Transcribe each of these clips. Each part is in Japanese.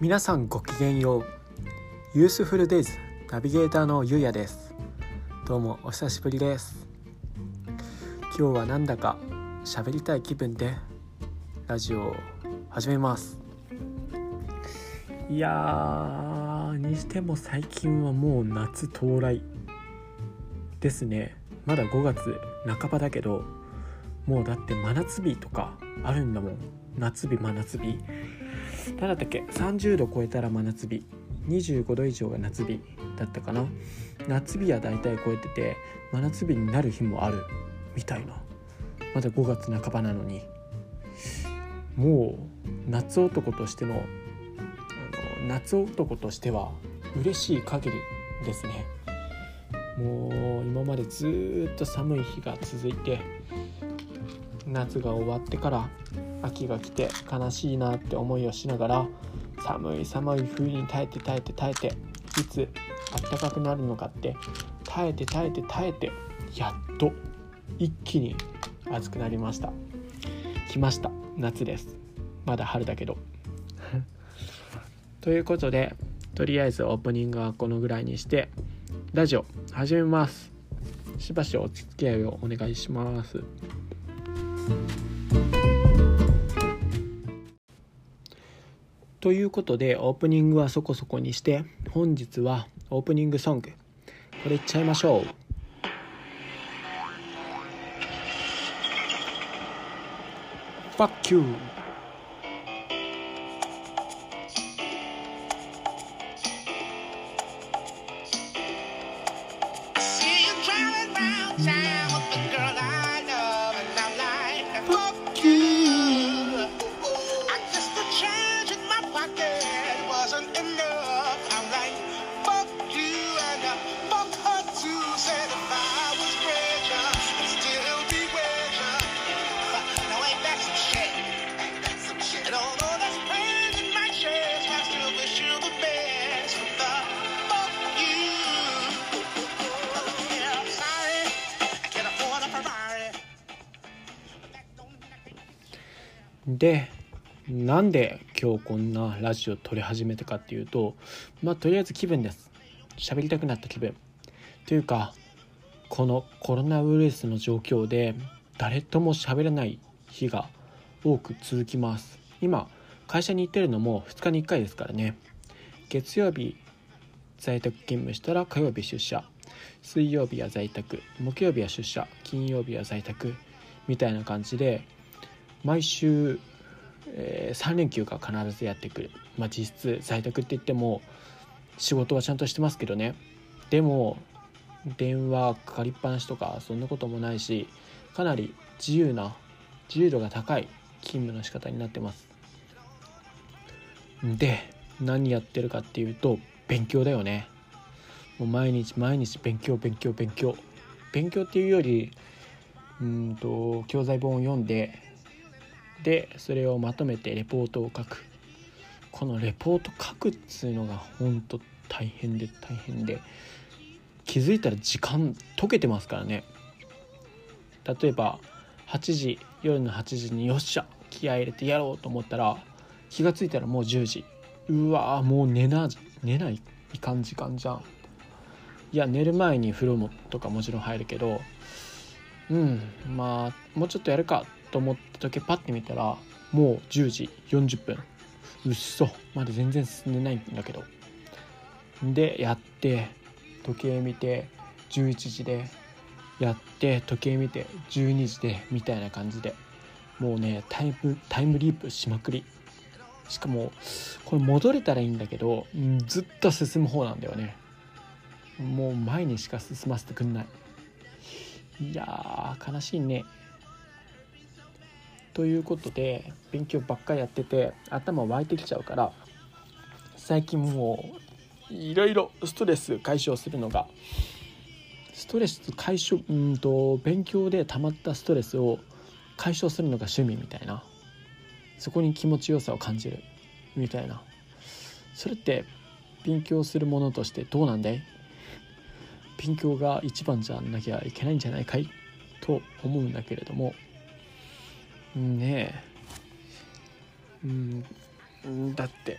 皆さんごきげんよう。ユースフルデイズナビゲーターのゆうやです。どうもお久しぶりです。今日はなんだか喋りたい気分でラジオを始めます。いやーにしても最近はもう夏到来ですね。まだ5月半ばだけどもうだって真夏日とかあるんだもん。夏日真夏日。何だったっけ？30度超えたら真夏日。25度以上が夏日だったかな。夏日は大体超えてて真夏日になる日もある。みたいな。まだ5月半ばなのに。もう夏男としてのあの夏男としては嬉しい限りですね。もう今までずっと寒い日が続いて夏が終わってから秋が来て悲しいなって思いをしながら寒い寒い冬に耐えて耐えて耐えていつ暖かくなるのかって耐えて耐えて耐えてやっと一気に暑くなりました。来ました。夏です。まだ春だけど。ということでとりあえずオープニングはこのぐらいにしてラジオ始めます。しばしお付き合いをお願いします。ということでオープニングはそこそこにして本日はオープニングソング。これいっちゃいましょう「Fuck you」でなんで今日こんなラジオ撮り始めたかっていうとまあとりあえず気分です。喋りたくなった気分。というかこのコロナウイルスの状況で誰とも喋らない日が多く続きます。今会社に行ってるのも2日に1回ですからね。月曜日在宅勤務したら火曜日出社。水曜日は在宅木曜日は出社。金曜日は在宅。みたいな感じで毎週、えー、3連休が必ずやってくる、まあ、実質在宅って言っても仕事はちゃんとしてますけどね。でも電話かかりっぱなしとかそんなこともないしかなり自由な自由度が高い勤務の仕方になってます。で何やってるかっていうと勉強だよね。もう毎日毎日勉強勉強勉強。勉強っていうよりうんと教材本を読んででそれをまとめてレポートを書く。このレポート書くっつうのが本当大変で大変で。気づいたら時間解けてますからね。例えば8時夜の8時によっしゃ気合入れてやろうと思ったら気が付いたらもう10時。うわもう寝な寝ないかん時間じゃん。いや寝る前に風呂もとかもちろん入るけどうんまあもうちょっとやるかと思った時パッて見たらもう10時40分。うっそ。まだ全然進んでないんだけど。でやって時計見て11時でやって時計見て12時でみたいな感じで。もうねタイムタイムリープしまくり。しかもこれ戻れたらいいんだけどずっと進む方なんだよね。もう前にしか進ませてくんない。いやー悲しいね。ということで勉強ばっかりやってて頭湧いてきちゃうから最近もういろいろストレス解消するのがストレス解消うんと勉強で溜まったストレスを解消するのが趣味みたいな。そこに気持ちよさを感じるみたいな。それって勉強するものとしてどうなんだい？勉強が一番じゃなきゃいけないんじゃないかい？と思うんだけれどもねえ。うん。だって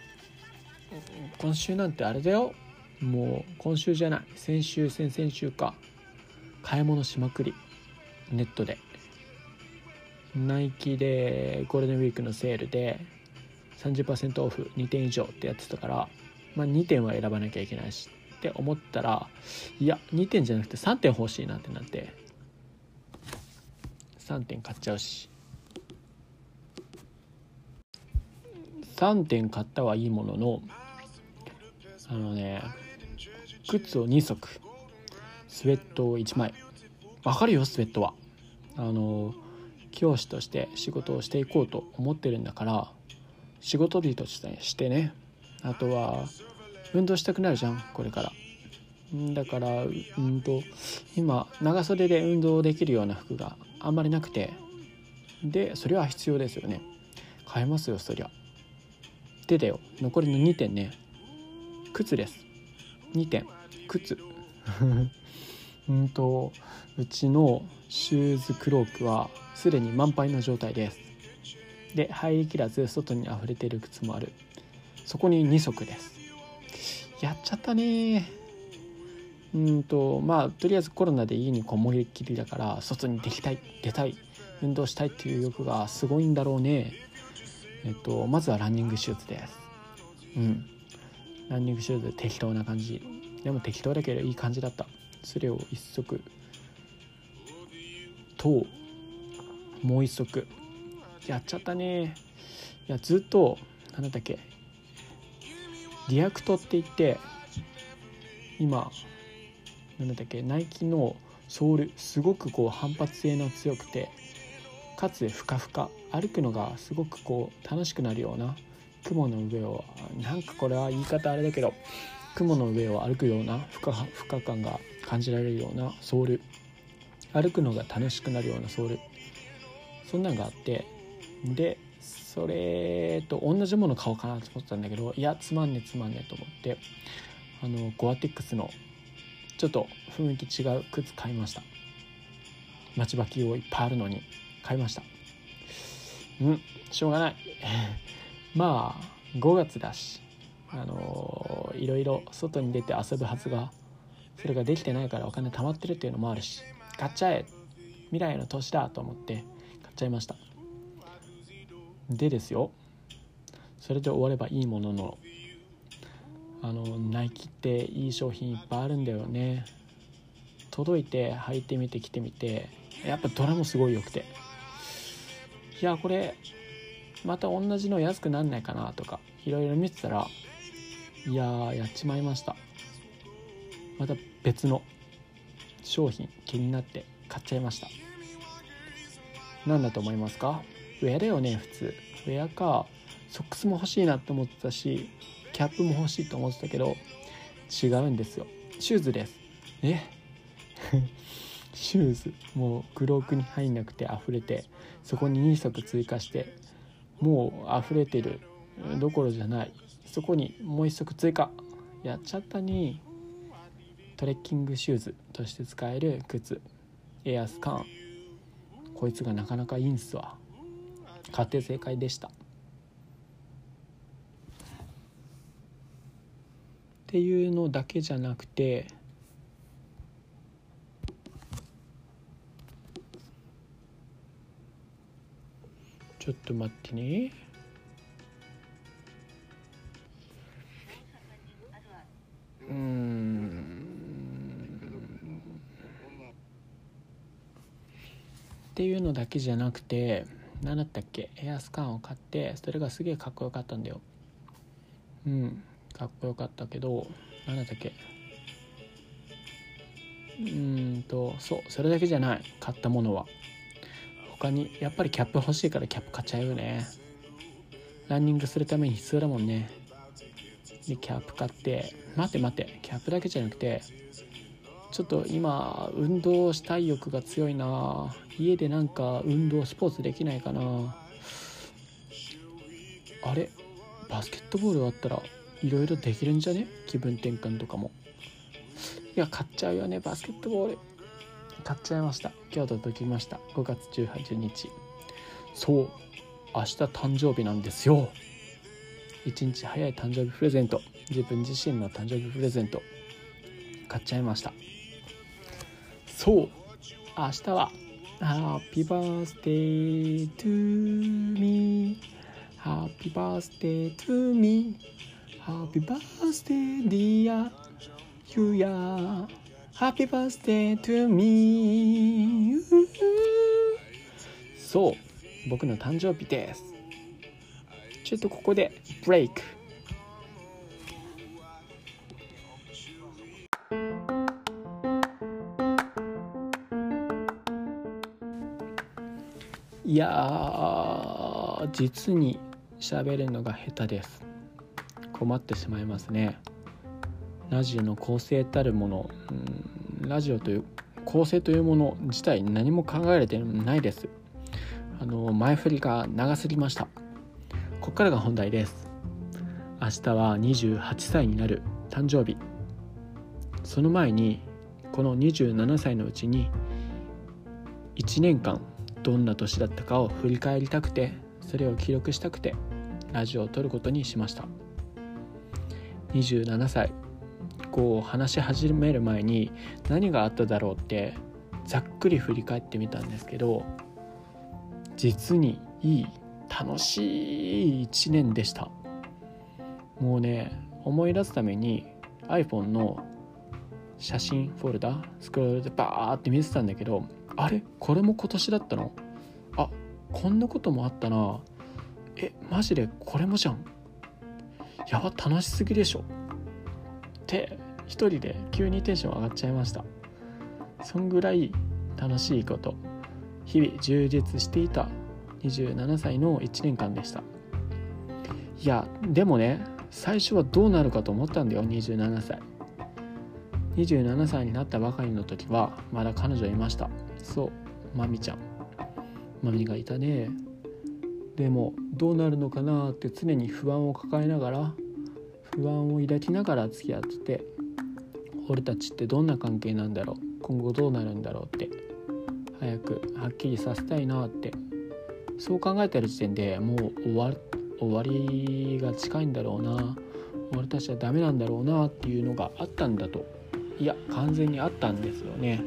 今週なんてあれだよ。もう今週じゃない。先週先々週か。買い物しまくり。ネットで。ナイキでゴールデンウィークのセールで30%オフ2点以上ってやってたから、まあ、2点は選ばなきゃいけないしって思ったらいや2点じゃなくて3点欲しいなってなって。3点買っちゃうし。3点買ったはいいもののあのね靴を2足スウェットを1枚。わかるよスウェットは。あの教師として仕事をしていこうと思ってるんだから仕事日としてね。あとは運動したくなるじゃんこれから。だからうんと今長袖で運動できるような服があんまりなくて。でそれは必要ですよね。買えますよそりゃ。でだよ。残りの2点ね。靴です。2点。靴。うんとうちのシューズクロークはすでに満杯の状態です。で入りきらず外に溢れている靴もある。そこに2足です。やっちゃったね。うんとまあとりあえずコロナで家にこもりっきりだから外に出たい出たい運動したいっていう欲がすごいんだろうねえっとまずはランニングシューズです。うん。ランニングシューズ適当な感じ。でも適当だけどいい感じだった。それを一足。ともう一足。やっちゃったね。いやずっと何だっけ。 React って言って今何だっけ。ナイキのソールすごくこう反発性の強くてかつふかふか歩くのがすごくこう楽しくなるような雲の上をなんかこれは言い方あれだけど雲の上を歩くような負荷負荷感が感じられるようなソール歩くのが楽しくなるようなソールそんなんがあってでそれと同じもの買おうかなと思ってたんだけどいやつまんねつまんねと思ってあのゴアテックスのちょっと雰囲気違う靴買いました。待ちばきをいっぱいあるのに。買いました。うんしょうがない。まあ5月だしあのいろいろ外に出て遊ぶはずがそれができてないからお金貯まってるっていうのもあるし買っちゃえ未来の年だと思って買っちゃいました。でですよそれで終わればいいもののあのナイキっていい商品いっぱいあるんだよね。届いて履いてみて着てみてやっぱどれもすごい良くて。いやこれまた同じの安くなんないかなとかいろいろ見てたらいややっちまいました。また別の商品気になって買っちゃいました。何だと思いますか？ウェアだよね普通。ウェアかソックスも欲しいなって思ってたしキャップも欲しいと思ってたけど違うんですよ。シューズです。え？シューズ。もうクロークに入んなくて溢れてそこに2足追加してもう溢れてるどころじゃないそこにもう1足追加。やっちゃったにトレッキングシューズとして使える靴エアスカーン。こいつがなかなかいいんすわ。買って正解でした。っていうのだけじゃなくてちょっと待ってね。うん。っていうのだけじゃなくて何だったっけ？エアスカンを買ってそれがすげえかっこよかったんだよ。うん。かっこよかったけど何だったっけ？うんとそう。それだけじゃない。買ったものは。他にやっぱりキャップ欲しいからキャップ買っちゃうよね。ランニングするために必要だもんね。でキャップ買って待って待ってキャップだけじゃなくてちょっと今運動したい欲が強いな。家でなんか運動スポーツできないかな。あれ？バスケットボールあったらいろいろできるんじゃね？気分転換とかも。いや買っちゃうよねバスケットボール。買っちゃいました。今日届きました。5月18日。そう。明日誕生日なんですよ。1日早い誕生日プレゼント。自分自身の誕生日プレゼント。買っちゃいました。そう。明日は Happy birthday to me. Happy birthday to me. Happy birthday dear you ya Happy birthday to me. そう僕の誕生日です。ちょっとここでブレイクいや実に喋るのが下手です。困ってしまいますね。ラジオの構成たるもの、うん、ラジオという構成というもの自体何も考えられてないです。あの前振りが長すぎました。ここからが本題です。明日は28歳になる誕生日。その前にこの27歳のうちに1年間どんな年だったかを振り返りたくてそれを記録したくてラジオを撮ることにしました。27歳。こう話し始める前に何があっただろうってざっくり振り返ってみたんですけど実にいい楽しい1年でした。もうね思い出すために iPhone の写真フォルダスクロールでバーって見てたんだけどあれこれも今年だったの？あこんなこともあったな。えマジでこれもじゃん。やば楽しすぎでしょ。って一人で急にテンション上がっちゃいました。そんぐらい楽しいこと。日々充実していた27歳の1年間でした。いやでもね最初はどうなるかと思ったんだよ27歳。27歳になったばかりの時はまだ彼女いました。そうまみちゃん。まみがいたね。でもどうなるのかなって常に不安を抱えながら不安を抱きながら付き合ってて俺たちってどんな関係なんだろう？今後どうなるんだろうって早くはっきりさせたいなって。そう考えてる時点でもう終わ終わりが近いんだろうな。俺たちはダメなんだろうなっていうのがあったんだと。いや完全にあったんですよね。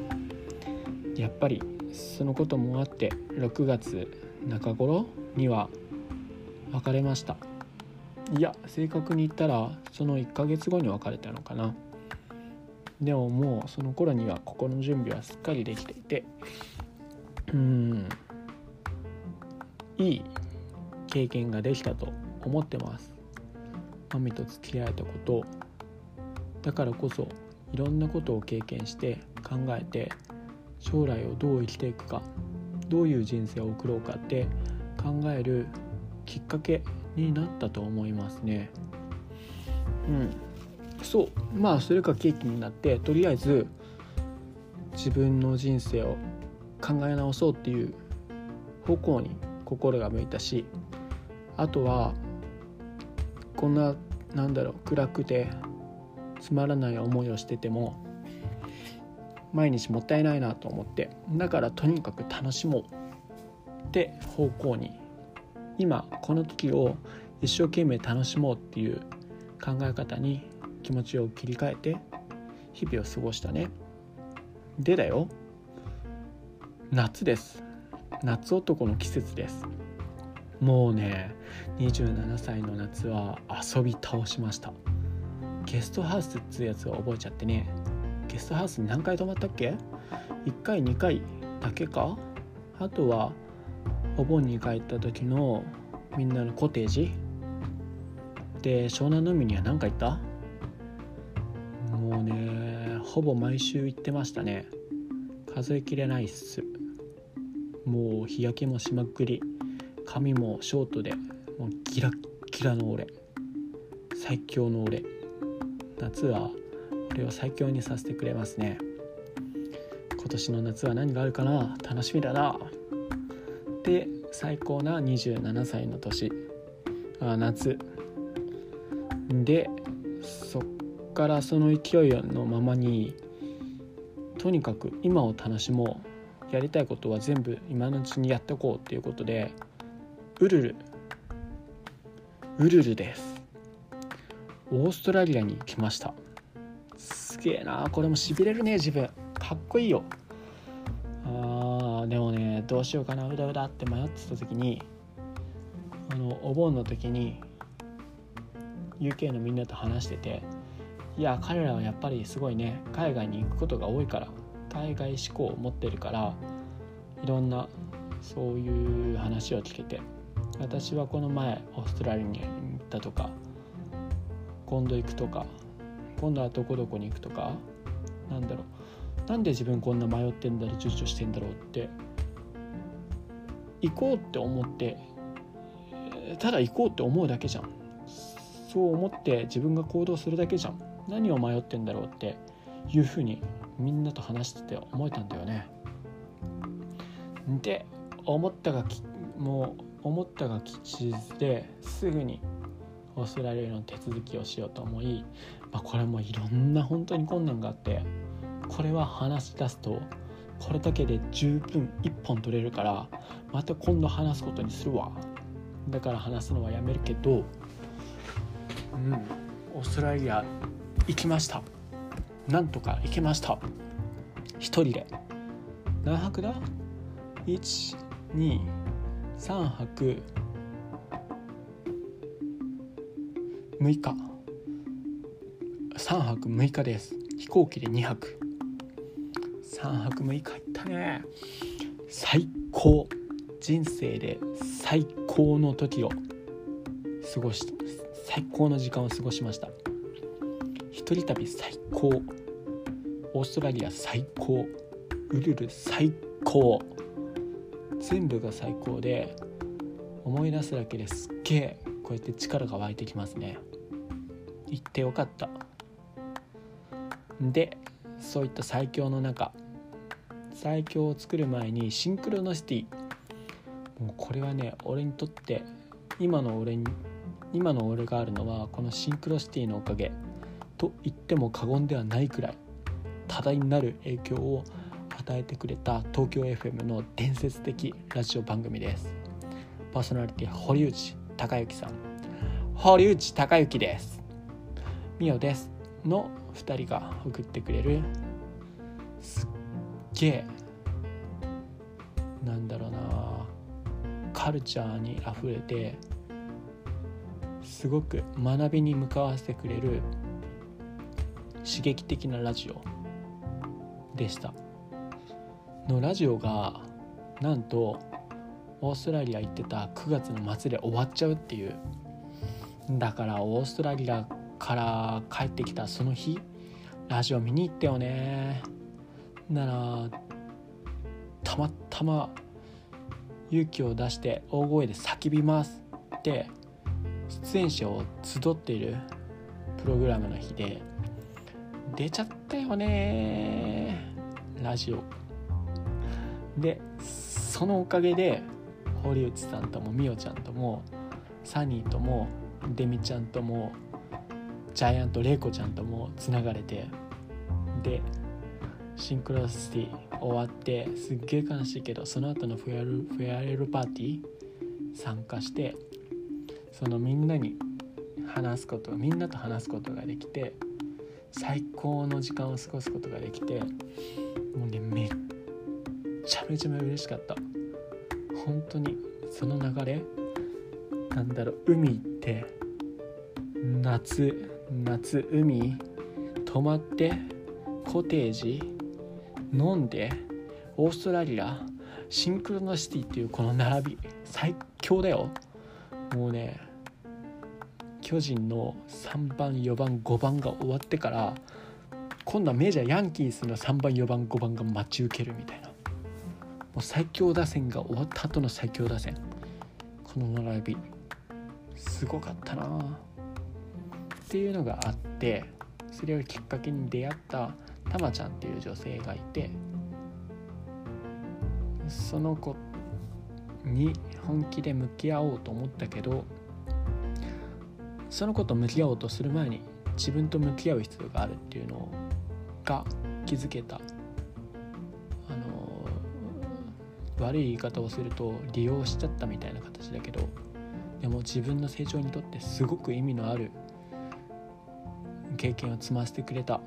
やっぱりそのこともあって6月中頃には別れました。いや正確に言ったらその1ヶ月後に別れたのかな。でももうその頃には心の準備はすっかりできていてうんいい経験ができたと思ってます。マミと付き合えたこと。だからこそいろんなことを経験して考えて将来をどう生きていくかどういう人生を送ろうかって考えるきっかけになったと思いますね。うん。そう。まあそれが契機になってとりあえず自分の人生を考え直そうっていう方向に心が向いたしあとはこんななんだろう暗くてつまらない思いをしてても毎日もったいないなと思ってだからとにかく楽しもうって方向に今この時を一生懸命楽しもうっていう考え方に気持ちを切り替えて日々を過ごしたね。でだよ。夏です。夏男の季節です。もうね27歳の夏は遊び倒しました。ゲストハウスっつうやつを覚えちゃってね。ゲストハウスに何回泊まったっけ？1回2回だけか？あとはお盆に帰った時のみんなのコテージ。で湘南の海には何回行った？ほぼ毎週行ってましたね。数えきれないっす。もう日焼けもしまくり。髪もショートでもうギラッギラの俺。最強の俺。夏は俺を最強にさせてくれますね。今年の夏は何があるかな？楽しみだな。で最高な27歳の年。あ夏。でからその勢いのままにとにかく今を楽しもうやりたいことは全部今のうちにやっておこうっていうことでウルルウルルです。オーストラリアに来ました。すげえなこれもしびれるね自分。かっこいいよ。あーでもねどうしようかな。うだうだって迷ってた時にあのお盆の時に UK のみんなと話してていや彼らはやっぱりすごいね海外に行くことが多いから海外志向を持ってるからいろんなそういう話を聞けて私はこの前オーストラリアに行ったとか今度行くとか今度はどこどこに行くとかなんだろうなんで自分こんな迷ってんだろう躊躇してんだろうって行こうって思ってただ行こうって思うだけじゃん。そう思って自分が行動するだけじゃん。何を迷ってんだろうっていうふうにみんなと話してて思えたんだよね。で思ったがきもう思ったが吉日ですぐにオーストラリアの手続きをしようと思い、まあ、これもいろんな本当に困難があってこれは話し出すとこれだけで十分1本取れるからまた今度話すことにするわ。だから話すのはやめるけどうんオーストラリア行きました。なんとか行けました。一人で。何泊だ？123泊。6日。3泊6日です。飛行機で2泊。3泊6日行ったね。最高。人生で最高の時を過ごし最高の時間を過ごしました。一人旅最高。オーストラリア最高。ウルル最高。全部が最高で思い出すだけですっげえこうやって力が湧いてきますね。行ってよかった。でそういった最強の中最強を作る前にシンクロノシティ。もうこれはね俺にとって今の俺に今の俺があるのはこのシンクロシティのおかげ。と言っても過言ではないくらい多大なる影響を与えてくれた東京 FM の伝説的ラジオ番組です。パーソナリティ堀内孝之さん。堀内孝之です。みおです。の2人が送ってくれるすっげえなんだろうなカルチャーにあふれてすごく学びに向かわせてくれる刺激的なラジオでした。のラジオがなんとオーストラリア行ってた9月の末で終わっちゃうっていう。だからオーストラリアから帰ってきたその日ラジオ見に行ったよね。ならたまたま勇気を出して大声で叫びますって出演者を集っているプログラムの日で出ちゃったよね。ラジオ。でそのおかげで堀内さんともみおちゃんともサニーともデミちゃんともジャイアントレイコちゃんともつながれてでシンクロシティ終わってすっげえ悲しいけどその後のフェアルフェアレルパーティー参加してそのみんなに話すことみんなと話すことができて最高の時間を過ごすことができてもうねめっちゃめちゃ嬉しかった。本当にその流れなんだろう海行って夏夏海泊まってコテージ飲んでオーストラリアシンクロノシティっていうこの並び最強だよ。もうね巨人の3番4番5番が終わってから今度はメジャーヤンキースの3番4番5番が待ち受けるみたいな。もう最強打線が終わった後の最強打線。この並び。すごかったな。っていうのがあってそれをきっかけに出会ったたまちゃんっていう女性がいてその子に本気で向き合おうと思ったけどその子と向き合おうとする前に自分と向き合う必要があるっていうのが気づけた。あの悪い言い方をすると利用しちゃったみたいな形だけどでも自分の成長にとってすごく意味のある経験を積ませてくれた。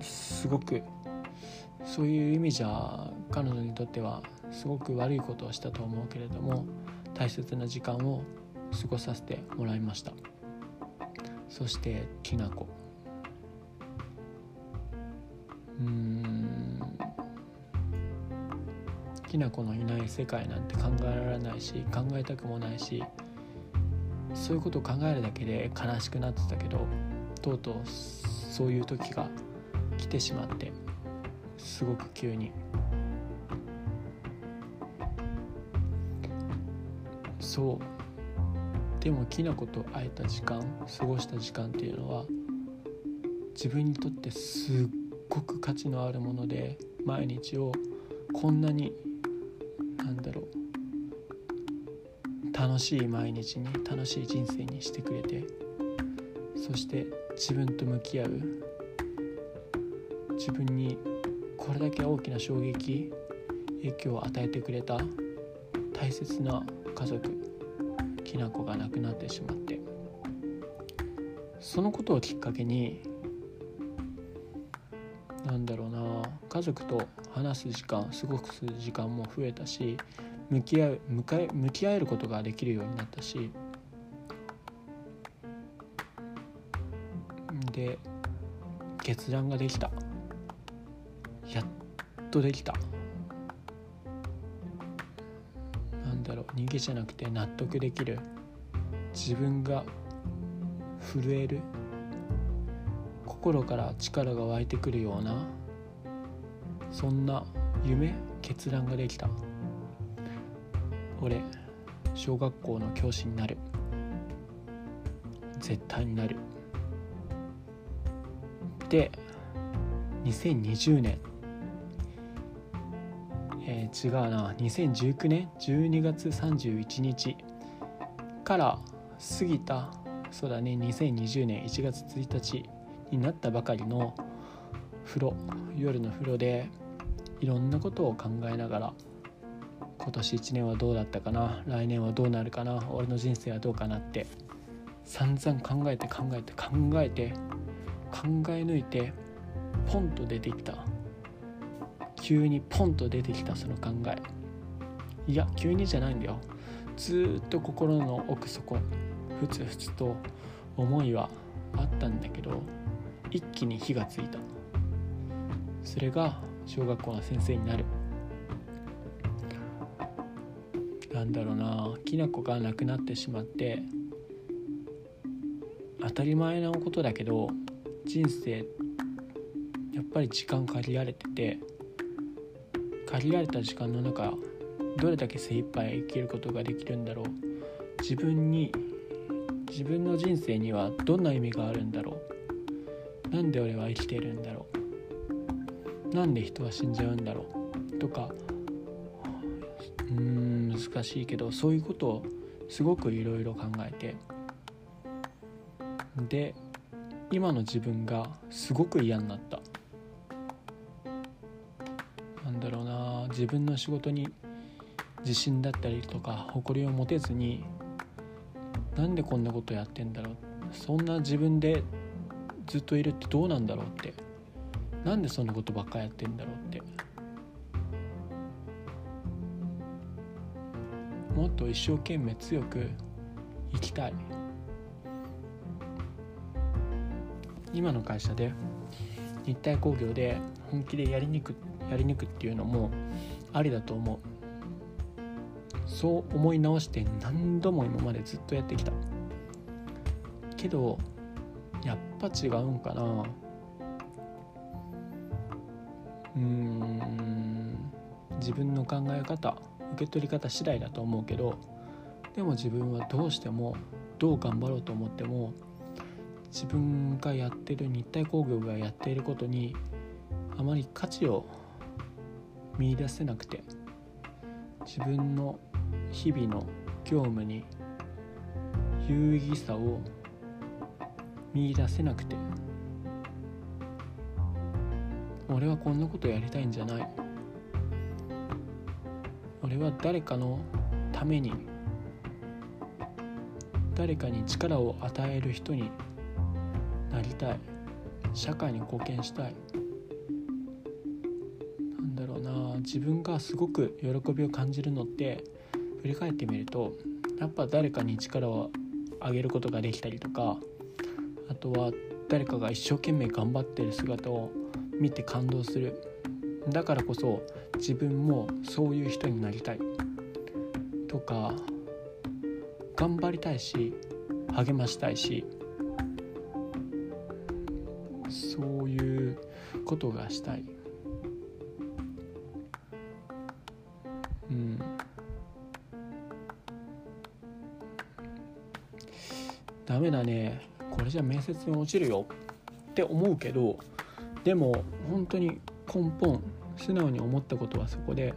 すごくそういう意味じゃ彼女にとってはすごく悪いことをしたと思うけれども大切な時間を過ごさせてもらいました。そしてきなこ。うん。きなこのいない世界なんて考えられないし考えたくもないしそういうことを考えるだけで悲しくなってたけどとうとうそういう時が来てしまってすごく急に。そう。でもきなこと会えた時間過ごした時間っていうのは自分にとってすっごく価値のあるもので毎日をこんなになんだろう楽しい毎日に楽しい人生にしてくれてそして自分と向き合う自分にこれだけ大きな衝撃影響を与えてくれた大切な家族きなこが亡くなってしまってそのことをきっかけになんだろうな家族と話す時間過ごくする時間も増えたし向き合う向かい向き合えることができるようになったしで決断ができた。やっとできた。逃げじゃなくて納得できる。自分が震える。心から力が湧いてくるようなそんな夢決断ができた。俺小学校の教師になる。絶対になる。で2020年、違うな。2019年12月31日から過ぎた。そうだね。2020年1月1日になったばかりの風呂夜の風呂でいろんなことを考えながら今年1年はどうだったかな。来年はどうなるかな。俺の人生はどうかなって散々考えて考えて考えて考え抜いてポンと出てきた。急にポンと出てきたその考え。いや急にじゃないんだよ。ずっと心の奥底ふつふつと思いはあったんだけど一気に火がついた。それが小学校の先生になる。なんだろうな。きなこが亡くなってしまって当たり前のことだけど人生やっぱり時間限られてて限られた時間の中どれだけ精一杯生きることができるんだろう。自分に自分の人生にはどんな意味があるんだろう。なんで俺は生きているんだろう。なんで人は死んじゃうんだろう。とかうーん難しいけどそういうことをすごくいろいろ考えて。で今の自分がすごく嫌になった。自分の仕事に自信だったりとか誇りを持てずになんでこんなことやってんだろう？そんな自分でずっといるってどうなんだろうって？なんでそんなことばっかやってんだろうって？もっと一生懸命強く生きたい。今の会社で日体工業で本気でやりにくやりにくっていうのもありだと思う。そう思い直して何度も今までずっとやってきた。けどやっぱ違うんかな。うん。自分の考え方受け取り方次第だと思うけどでも自分はどうしてもどう頑張ろうと思っても自分がやってる日体工業がやっていることにあまり価値を見いだせなくて自分の日々の業務に有意義さを見いだせなくて俺はこんなことやりたいんじゃない。俺は誰かのために誰かに力を与える人になりたい。社会に貢献したい。自分がすごく喜びを感じるのって振り返ってみるとやっぱ誰かに力をあげることができたりとかあとは誰かが一生懸命頑張ってる姿を見て感動する。だからこそ自分もそういう人になりたい。とか頑張りたいし励ましたいしそういうことがしたい。ダメだね。これじゃ面接に落ちるよ。って思うけどでも本当に根本素直に思ったことはそこで。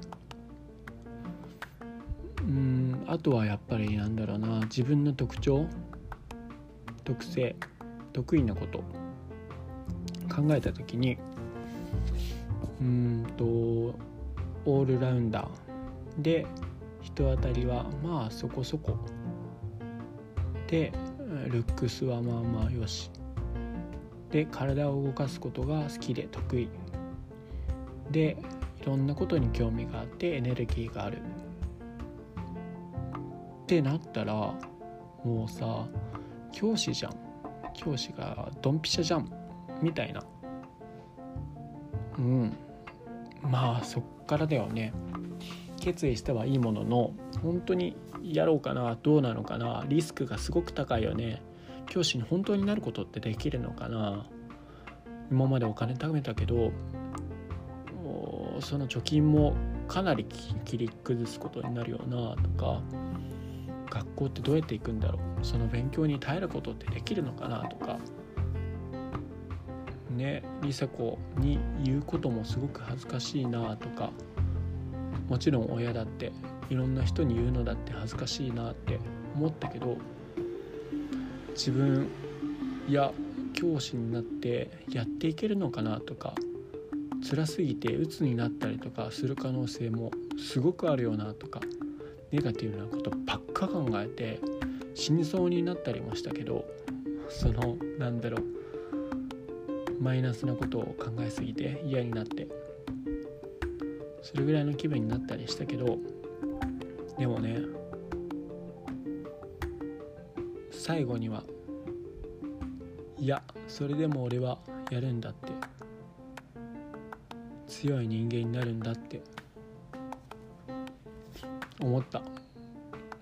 うんあとはやっぱりなんだろうな。自分の特徴特性得意なこと考えた時にうんとオールラウンダー。で人当たりはまあそこそこ。でルックスはまあまあよし。で体を動かすことが好きで得意。でいろんなことに興味があってエネルギーがある。ってなったらもうさ教師じゃん。教師がドンピシャじゃん。みたいな。うん。まあそっからだよね。決意してはいいものの本当にやろうかなどうなのかなリスクがすごく高いよね。教師に本当になることってできるのかな。今までお金貯めたけどその貯金もかなり切り崩すことになるよなとか。学校ってどうやって行くんだろう。その勉強に耐えることってできるのかなとか。ね梨紗子に言うこともすごく恥ずかしいなとか。もちろん親だっていろんな人に言うのだって恥ずかしいなって思ったけど自分や教師になってやっていけるのかなとか辛すぎて鬱になったりとかする可能性もすごくあるよなとかネガティブなことばっか考えて死にそうになったりもしたけどそのなんだろうマイナスなことを考えすぎて嫌になってそれぐらいの気分になったりしたけどでもね最後にはいやそれでも俺はやるんだって強い人間になるんだって思った。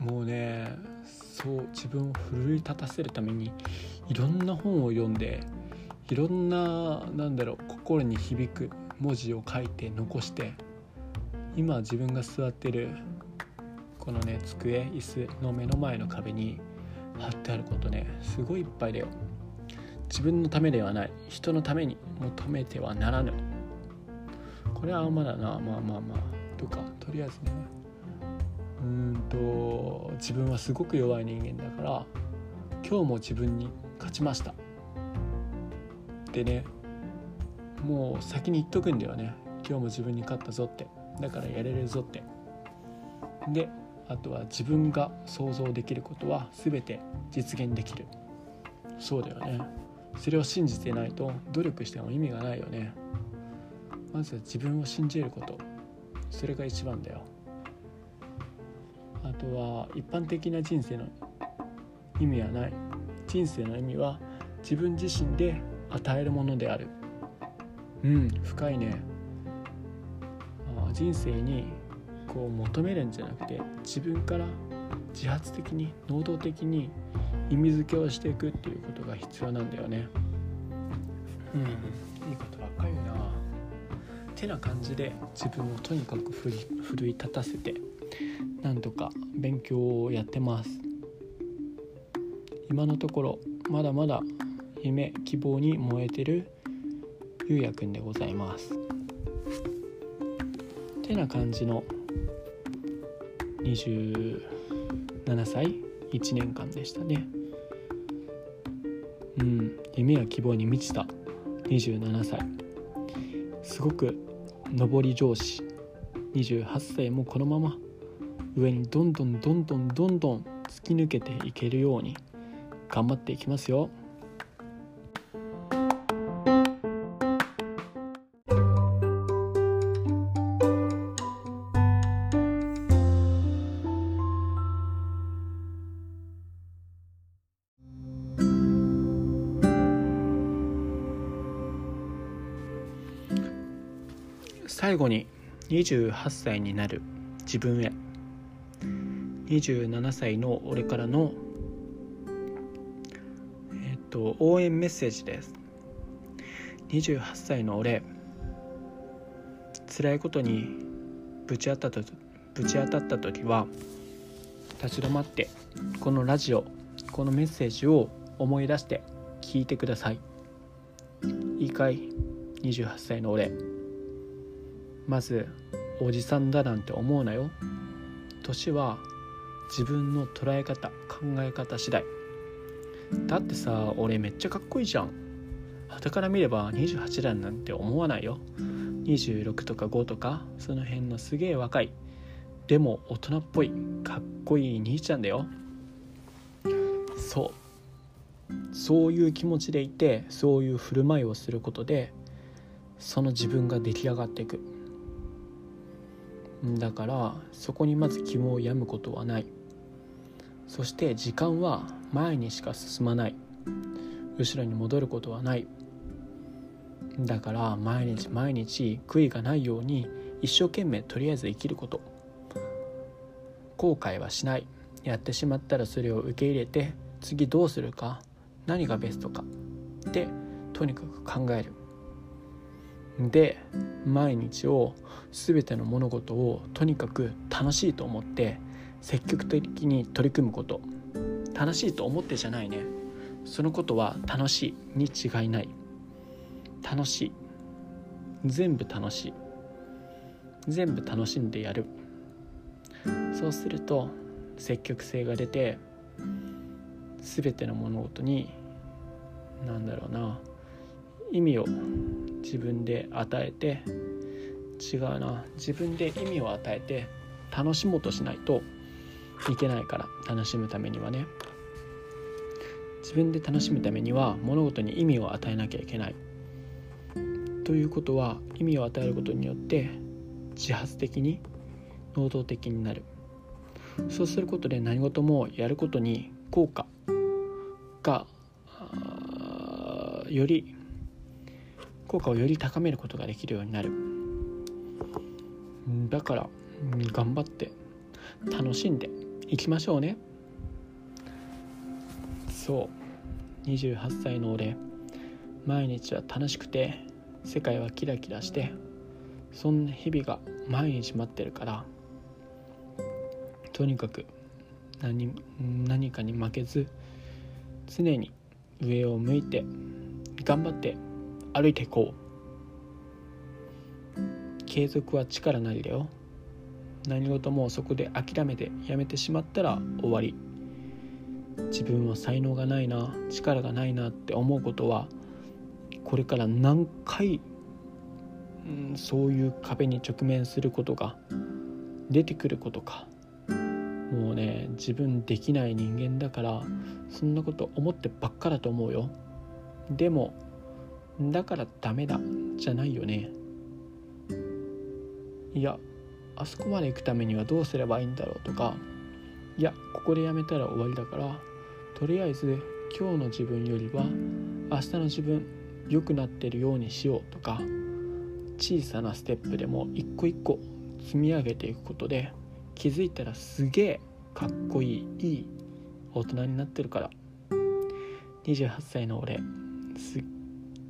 もうねそう自分を奮い立たせるためにいろんな本を読んでいろんななんだろう心に響く文字を書いて残して今自分が座ってるこのね机椅子の目の前の壁に貼ってあることねすごいいっぱいだよ。自分のためではない。人のために求めてはならぬ。これはまだな。まあまあまあ。とかとりあえずね。うんと自分はすごく弱い人間だから今日も自分に勝ちました。ってねもう先に言っとくんだよね。今日も自分に勝ったぞって。だからやれるぞって。であとは自分が想像できることは全て実現できる。そうだよね。それを信じてないと努力しても意味がないよね。まずは自分を信じること。それが一番だよ。あとは一般的な人生の意味はない。人生の意味は自分自身で与えるものである。うん深いね。あ人生にこう求めるんじゃなくて自分から自発的に能動的に意味付けをしていくっていうことが必要なんだよね。うんいいことばっかりな。てな感じで自分をとにかく奮い立たせてなんとか勉強をやってます。今のところまだまだ夢希望に燃えてるゆうやくんでございます。てな感じの27歳1年間でしたね。うん。夢や希望に満ちた27歳。すごく上り上司。28歳もこのまま上にどんどんどんどんどんどん突き抜けていけるように頑張っていきますよ。最後に28歳になる自分へ。27歳の俺からのえっと応援メッセージです。28歳の俺辛いことにぶち当たったぶち当たった時は立ち止まってこのラジオこのメッセージを思い出して聞いてください。いいかい28歳の俺。まずおじさんだなんて思うなよ。年は自分の捉え方考え方次第。だってさ俺めっちゃかっこいいじゃん。傍から見れば28だなんて思わないよ。26とか5とかその辺のすげえ若い。でも大人っぽいかっこいい兄ちゃんだよ。そう。そういう気持ちでいてそういう振る舞いをすることでその自分が出来上がっていく。だからそこにまず肝を病むことはない。そして時間は前にしか進まない。後ろに戻ることはない。だから毎日毎日悔いがないように一生懸命とりあえず生きること。後悔はしない。やってしまったらそれを受け入れて次どうするか何がベストかでとにかく考える。で毎日を全ての物事をとにかく楽しいと思って積極的に取り組むこと。楽しいと思ってじゃないね。そのことは楽しいに違いない。楽しい。全部楽しい。全部楽しんでやる。そうすると積極性が出て全ての物事に何だろうな。意味を自分で与えて違うな。自分で意味を与えて楽しもうとしないといけないから楽しむためにはね。自分で楽しむためには物事に意味を与えなきゃいけない。ということは意味を与えることによって自発的に能動的になる。そうすることで何事もやることに効果がより効果をより高めることができるようになる。だから頑張って楽しんでいきましょうね。そう。28歳の俺毎日は楽しくて世界はキラキラしてそんな日々が毎日待ってるからとにかく何何かに負けず常に上を向いて頑張って歩いていこう。継続は力なりだよ。何事もそこで諦めてやめてしまったら終わり。自分は才能がないな力がないなって思うことはこれから何回、うん、そういう壁に直面することが出てくることか。もうね自分できない人間だからそんなこと思ってばっかだと思うよ。でもだからダメだじゃないよね。いやあそこまで行くためにはどうすればいいんだろうとか。いやここでやめたら終わりだから。とりあえず今日の自分よりは明日の自分良くなってるようにしようとか。小さなステップでも一個一個積み上げていくことで気づいたらすげえかっこいいいい大人になってるから。28歳の俺すっ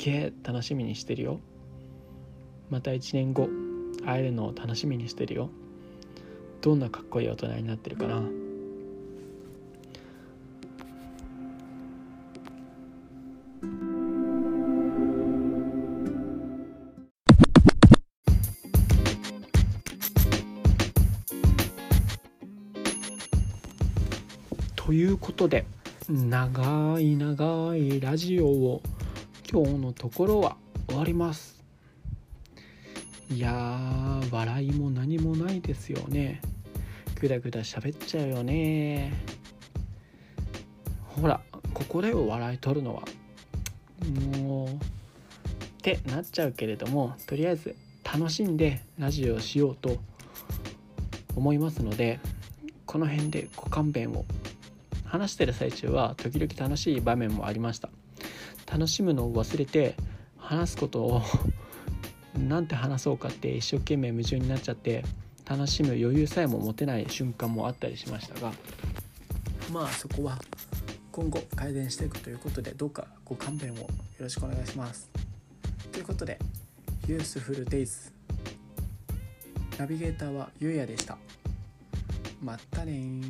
げえ楽しみにしてるよ。また1年後会えるのを楽しみにしてるよ。どんなかっこいい大人になってるかな。ということで長い長いラジオを今日のところは終わります。いやー笑いも何もないですよね。ぐだぐだ喋っちゃうよね。ほらここで笑い取るのはもうってなっちゃうけれどもとりあえず楽しんでラジオをしようと思いますのでこの辺でご勘弁を。話してる最中は時々楽しい場面もありました。楽しむのを忘れて話すことを なんて話そうかって一生懸命夢中になっちゃって楽しむ余裕さえも持てない瞬間もあったりしましたがまあそこは今後改善していくということでどうかご勘弁をよろしくお願いします。ということで Useful Days ナビゲーターはゆうやでした。またね